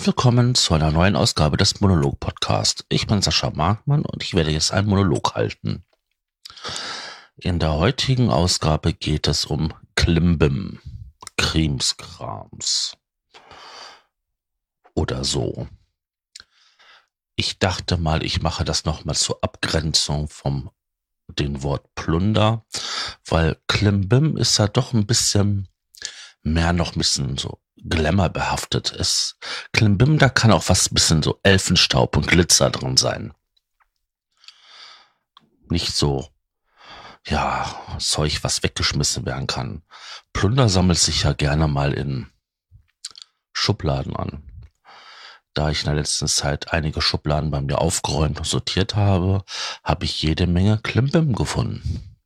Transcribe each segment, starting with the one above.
und willkommen zu einer neuen Ausgabe des Monolog-Podcast. Ich bin Sascha Markmann und ich werde jetzt einen Monolog halten. In der heutigen Ausgabe geht es um Klimbim, Krimskrams oder so. Ich dachte mal, ich mache das nochmal zur Abgrenzung vom den Wort Plunder, weil Klimbim ist ja doch ein bisschen mehr noch ein bisschen so Glamour behaftet ist. Klimbim, da kann auch was bisschen so Elfenstaub und Glitzer drin sein. Nicht so, ja, Zeug, was weggeschmissen werden kann. Plunder sammelt sich ja gerne mal in Schubladen an. Da ich in der letzten Zeit einige Schubladen bei mir aufgeräumt und sortiert habe, habe ich jede Menge Klimbim gefunden.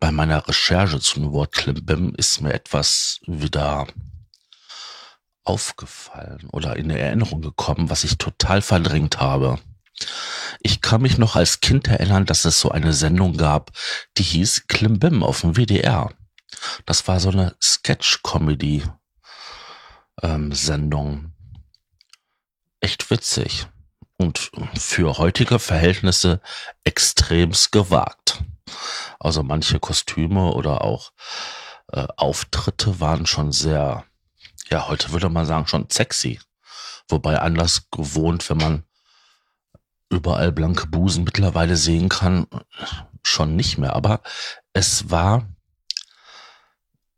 Bei meiner Recherche zum Wort Klimbim ist mir etwas wieder aufgefallen oder in Erinnerung gekommen, was ich total verdrängt habe. Ich kann mich noch als Kind erinnern, dass es so eine Sendung gab, die hieß Klimbim auf dem WDR. Das war so eine Sketch-Comedy ähm. Echt witzig. Und für heutige Verhältnisse extremst gewagt. Also manche Kostüme oder auch äh, Auftritte waren schon sehr, ja, heute würde man sagen, schon sexy. Wobei anders gewohnt, wenn man überall blanke Busen mittlerweile sehen kann, schon nicht mehr. Aber es war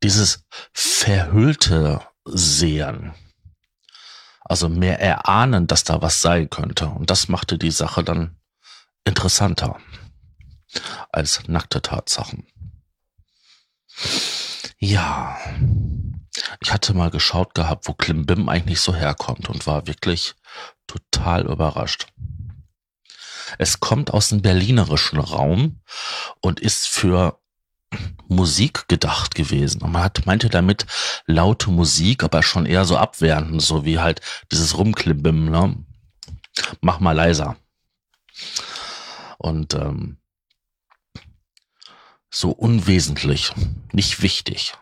dieses verhüllte sehen. Also mehr erahnen, dass da was sein könnte. Und das machte die Sache dann interessanter als nackte Tatsachen. Ja, ich hatte mal geschaut gehabt, wo Klimbim eigentlich so herkommt und war wirklich total überrascht. Es kommt aus dem berlinerischen Raum und ist für Musik gedacht gewesen. Und man hat, meinte damit laute Musik, aber schon eher so abwehrend, so wie halt dieses Rumklimbim, ne? Mach mal leiser. Und ähm, so unwesentlich, nicht wichtig.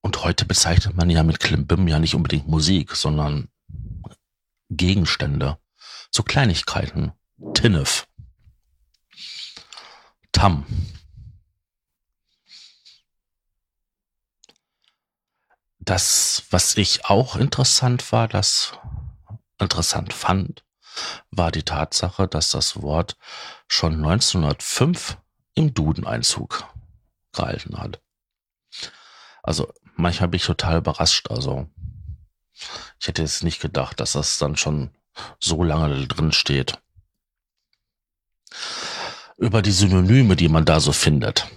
Und heute bezeichnet man ja mit Klimbim ja nicht unbedingt Musik, sondern Gegenstände, so Kleinigkeiten, Tinnef. Tam. Das, was ich auch interessant war, das interessant fand, war die Tatsache, dass das Wort schon 1905 im Duden-Einzug gehalten hat. Also manchmal bin ich total überrascht. Also ich hätte jetzt nicht gedacht, dass das dann schon so lange drin steht über die Synonyme, die man da so findet.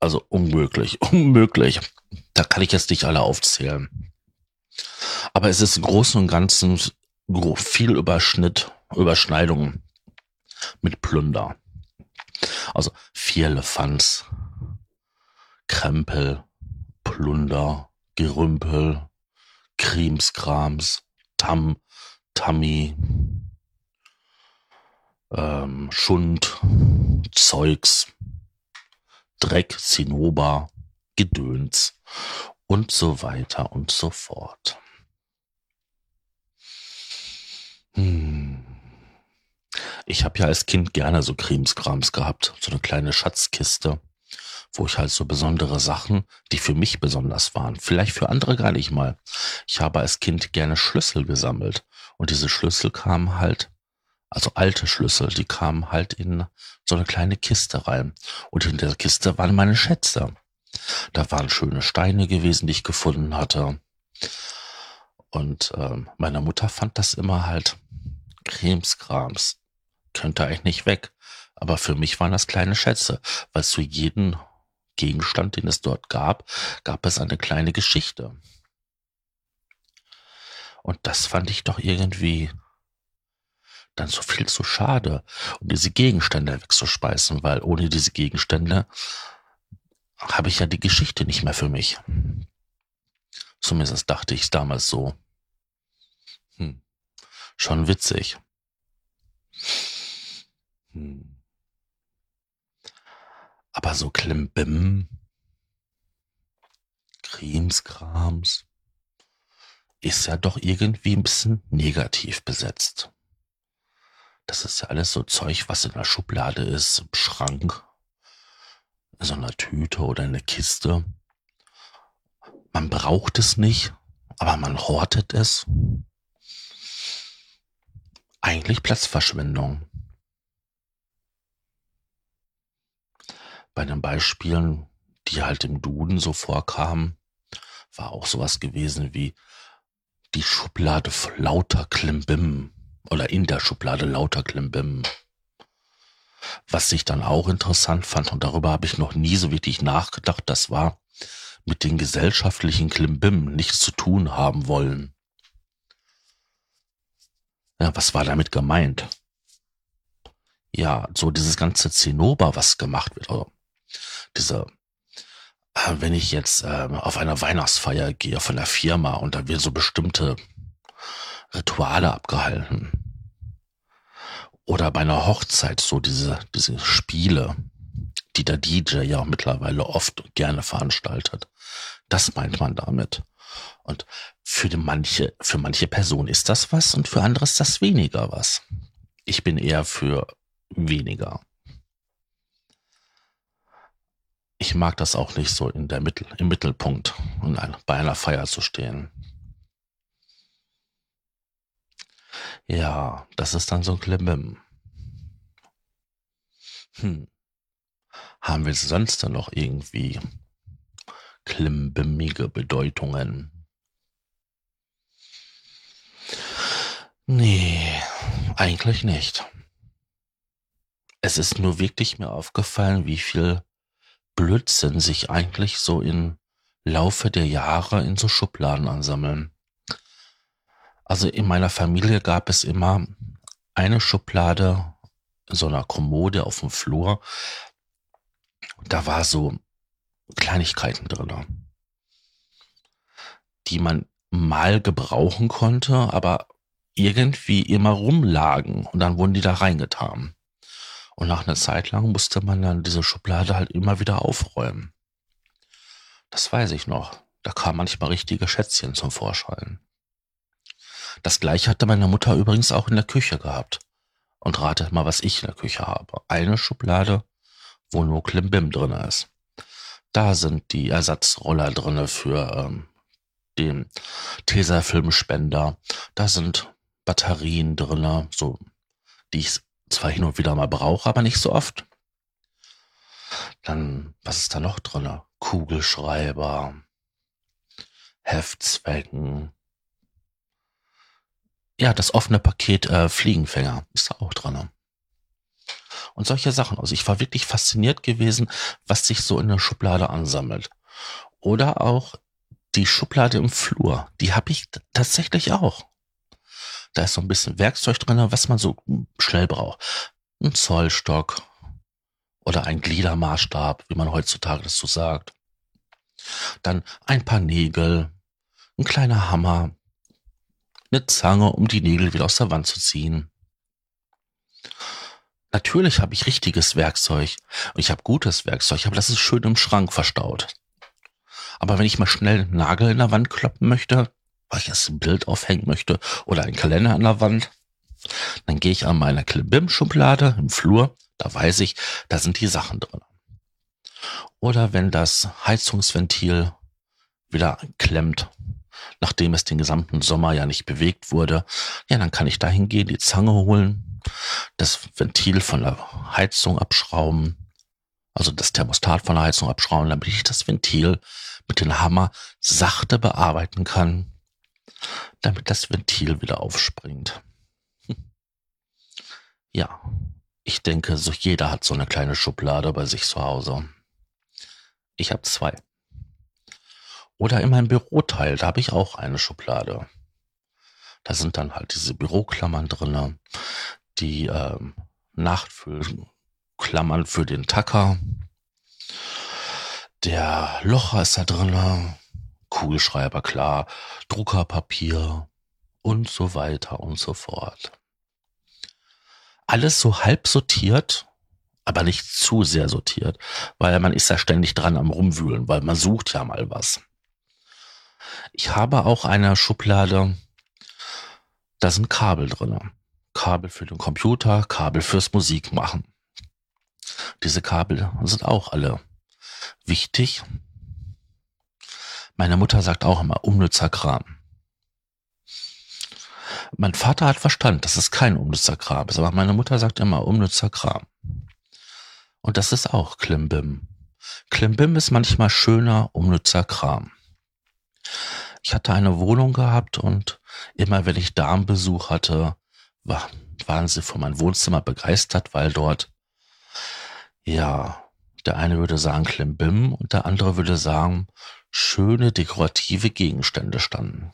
Also unmöglich, unmöglich. Da kann ich jetzt nicht alle aufzählen. Aber es ist im Großen und Ganzen viel Überschnitt, Überschneidung mit Plunder. Also vier Elefants, Krempel, Plunder, Gerümpel, Krimskrams, Tam, Tammi, ähm, Schund, Zeugs, Dreck, Zinnober, Gedöns und so weiter und so fort. Hm. Ich habe ja als Kind gerne so Krimskrams gehabt, so eine kleine Schatzkiste, wo ich halt so besondere Sachen, die für mich besonders waren, vielleicht für andere gar nicht mal. Ich habe als Kind gerne Schlüssel gesammelt und diese Schlüssel kamen halt also alte Schlüssel, die kamen halt in so eine kleine Kiste rein. Und in der Kiste waren meine Schätze. Da waren schöne Steine gewesen, die ich gefunden hatte. Und äh, meine Mutter fand das immer halt Cremskrams. Könnte eigentlich nicht weg. Aber für mich waren das kleine Schätze, weil zu jedem Gegenstand, den es dort gab, gab es eine kleine Geschichte. Und das fand ich doch irgendwie dann so viel zu schade, um diese Gegenstände wegzuspeisen, weil ohne diese Gegenstände habe ich ja die Geschichte nicht mehr für mich. Zumindest dachte ich es damals so. Hm. Schon witzig. Hm. Aber so Klimbim, Krimskrams ist ja doch irgendwie ein bisschen negativ besetzt. Das ist ja alles so Zeug, was in der Schublade ist, im Schrank, in so einer Tüte oder in der Kiste. Man braucht es nicht, aber man hortet es. Eigentlich Platzverschwendung. Bei den Beispielen, die halt im Duden so vorkamen, war auch sowas gewesen wie die Schublade lauter Klimbim oder in der Schublade lauter Klimbim. Was ich dann auch interessant fand, und darüber habe ich noch nie so wirklich nachgedacht, das war mit den gesellschaftlichen Klimbim nichts zu tun haben wollen. Ja, was war damit gemeint? Ja, so dieses ganze Zinnober, was gemacht wird, oder diese, äh, wenn ich jetzt äh, auf einer Weihnachtsfeier gehe von der Firma und da wird so bestimmte Rituale abgehalten. Oder bei einer Hochzeit so diese, diese Spiele, die der DJ ja auch mittlerweile oft gerne veranstaltet. Das meint man damit. Und für manche, für manche Personen ist das was und für andere ist das weniger was. Ich bin eher für weniger. Ich mag das auch nicht so in der Mittel, im Mittelpunkt und bei einer Feier zu stehen. Ja, das ist dann so ein Klimbim. Hm. Haben wir sonst dann noch irgendwie klimbimmige Bedeutungen? Nee, eigentlich nicht. Es ist nur wirklich mir aufgefallen, wie viel Blödsinn sich eigentlich so im Laufe der Jahre in so Schubladen ansammeln. Also in meiner Familie gab es immer eine Schublade in so einer Kommode auf dem Flur. Da war so Kleinigkeiten drin, die man mal gebrauchen konnte, aber irgendwie immer rumlagen und dann wurden die da reingetan. Und nach einer Zeit lang musste man dann diese Schublade halt immer wieder aufräumen. Das weiß ich noch. Da kamen manchmal richtige Schätzchen zum Vorschein. Das gleiche hatte meine Mutter übrigens auch in der Küche gehabt. Und ratet mal, was ich in der Küche habe. Eine Schublade, wo nur Klimbim drin ist. Da sind die Ersatzroller drinne für ähm, den Tesafilmspender. Da sind Batterien drinne, so die ich zwar hin und wieder mal brauche, aber nicht so oft. Dann, was ist da noch drinne? Kugelschreiber, Heftzwecken, ja, das offene Paket äh, Fliegenfänger ist da auch dran. Und solche Sachen. Also ich war wirklich fasziniert gewesen, was sich so in der Schublade ansammelt. Oder auch die Schublade im Flur. Die habe ich tatsächlich auch. Da ist so ein bisschen Werkzeug drin, was man so schnell braucht. Ein Zollstock oder ein Gliedermaßstab, wie man heutzutage das so sagt. Dann ein paar Nägel, ein kleiner Hammer, eine Zange, um die Nägel wieder aus der Wand zu ziehen. Natürlich habe ich richtiges Werkzeug und ich habe gutes Werkzeug, aber das ist schön im Schrank verstaut. Aber wenn ich mal schnell einen Nagel in der Wand kloppen möchte, weil ich jetzt ein Bild aufhängen möchte oder einen Kalender an der Wand, dann gehe ich an meine Klimbim-Schublade im Flur, da weiß ich, da sind die Sachen drin. Oder wenn das Heizungsventil wieder klemmt, nachdem es den gesamten Sommer ja nicht bewegt wurde, ja, dann kann ich da hingehen, die Zange holen, das Ventil von der Heizung abschrauben, also das Thermostat von der Heizung abschrauben, damit ich das Ventil mit dem Hammer sachte bearbeiten kann, damit das Ventil wieder aufspringt. Ja, ich denke, so jeder hat so eine kleine Schublade bei sich zu Hause. Ich habe zwei. Oder in meinem Büroteil, da habe ich auch eine Schublade. Da sind dann halt diese Büroklammern drinne, die ähm, Nachtfüllklammern für den Tacker. Der Locher ist da drinne, Kugelschreiber klar, Druckerpapier und so weiter und so fort. Alles so halb sortiert, aber nicht zu sehr sortiert, weil man ist ja ständig dran am rumwühlen, weil man sucht ja mal was. Ich habe auch eine Schublade, da sind Kabel drin. Kabel für den Computer, Kabel fürs Musikmachen. Diese Kabel sind auch alle wichtig. Meine Mutter sagt auch immer unnützer Kram. Mein Vater hat Verstand, dass es kein unnützer Kram ist, aber meine Mutter sagt immer unnützer Kram. Und das ist auch Klimbim. Klimbim ist manchmal schöner, unnützer Kram. Ich hatte eine Wohnung gehabt und immer wenn ich Darmbesuch hatte, war, waren sie von meinem Wohnzimmer begeistert, weil dort, ja, der eine würde sagen Klimbim und der andere würde sagen, schöne dekorative Gegenstände standen.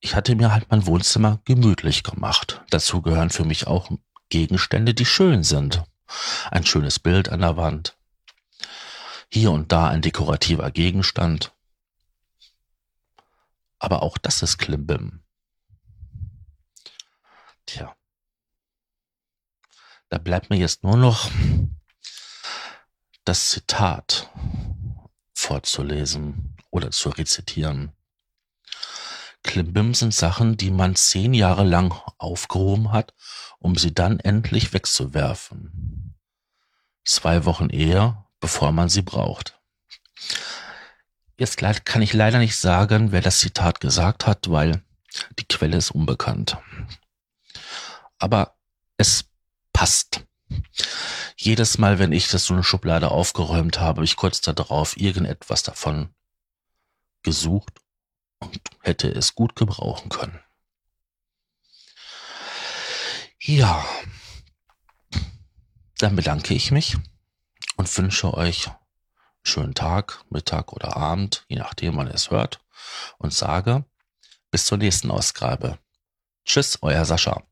Ich hatte mir halt mein Wohnzimmer gemütlich gemacht. Dazu gehören für mich auch Gegenstände, die schön sind. Ein schönes Bild an der Wand. Hier und da ein dekorativer Gegenstand. Aber auch das ist Klimbim. Tja. Da bleibt mir jetzt nur noch das Zitat vorzulesen oder zu rezitieren. Klimbim sind Sachen, die man zehn Jahre lang aufgehoben hat, um sie dann endlich wegzuwerfen. Zwei Wochen eher, bevor man sie braucht. Jetzt kann ich leider nicht sagen, wer das Zitat gesagt hat, weil die Quelle ist unbekannt. Aber es passt. Jedes Mal, wenn ich das so eine Schublade aufgeräumt habe, habe ich kurz darauf irgendetwas davon gesucht und hätte es gut gebrauchen können. Ja, dann bedanke ich mich und wünsche euch einen schönen Tag, Mittag oder Abend, je nachdem, wann ihr es hört, und sage bis zur nächsten Ausgabe. Tschüss, euer Sascha.